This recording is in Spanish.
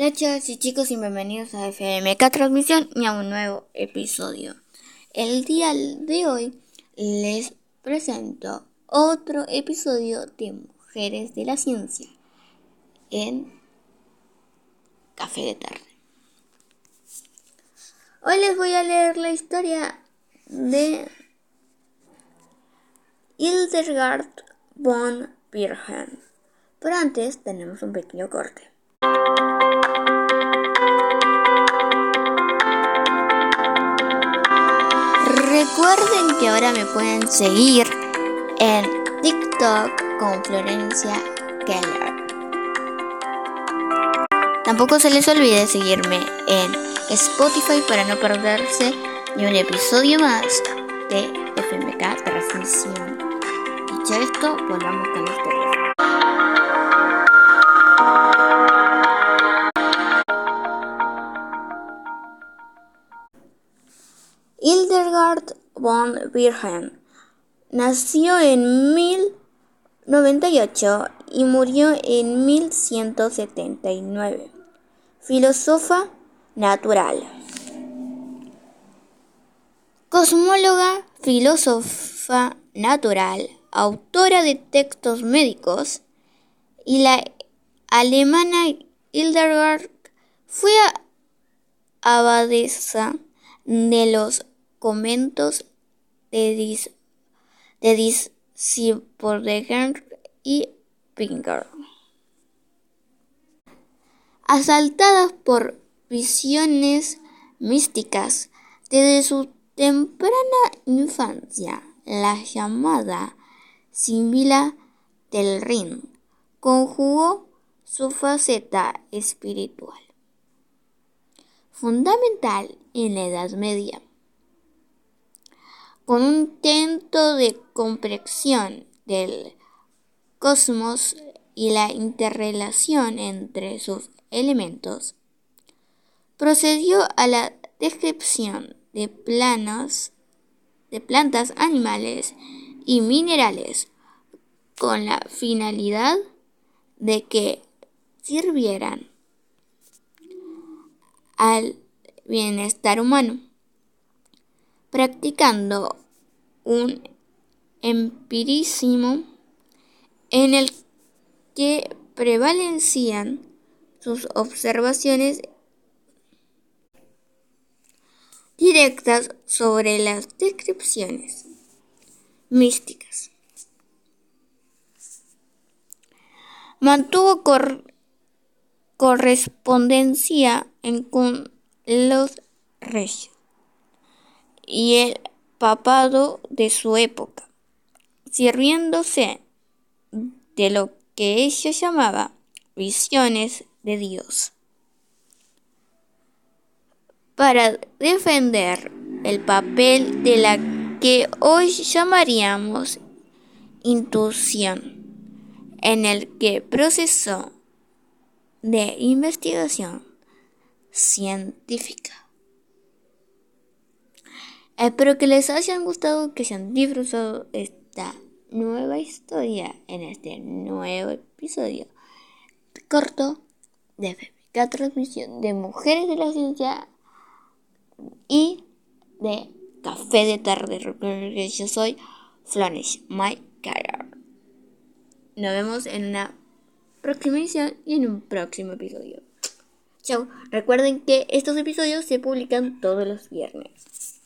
Hola chicas y chicos y bienvenidos a FMK Transmisión y a un nuevo episodio. El día de hoy les presento otro episodio de Mujeres de la Ciencia en Café de Tarde. Hoy les voy a leer la historia de Hildegard von Bingen. Pero antes tenemos un pequeño corte. Recuerden que ahora me pueden seguir en TikTok con Florencia Keller. Tampoco se les olvide seguirme en Spotify para no perderse ni un episodio más de FMK Transmisión. Dicho esto, volvamos con la historia. Hildegard von Bingen nació en 1098 y murió en 1179. Filósofa natural. Cosmóloga, filósofa natural, autora de textos médicos, y la alemana Hildegard fue abadesa de los comentos de, Dis, de Dis y Pinger. Asaltadas por visiones místicas desde su temprana infancia, la llamada Sibila del Rin conjugó su faceta espiritual, fundamental en la Edad Media con un intento de comprensión del cosmos y la interrelación entre sus elementos, procedió a la descripción de planos de plantas, animales y minerales con la finalidad de que sirvieran al bienestar humano practicando un empirismo en el que prevalecían sus observaciones directas sobre las descripciones místicas. Mantuvo correspondencia con los reyes y el papado de su época, sirviéndose de lo que ella llamaba visiones de Dios para defender el papel de la que hoy llamaríamos intuición en el que proceso de investigación científica. Espero que les hayan gustado, que hayan disfrutado esta nueva historia en este nuevo episodio corto de FMK Transmisión de Mujeres de la Ciencia y de Café de Tarde. Recuerden que yo soy Flonish, my career. Nos vemos en una próxima edición y en un próximo episodio. Chao. Recuerden que estos episodios se publican todos los viernes.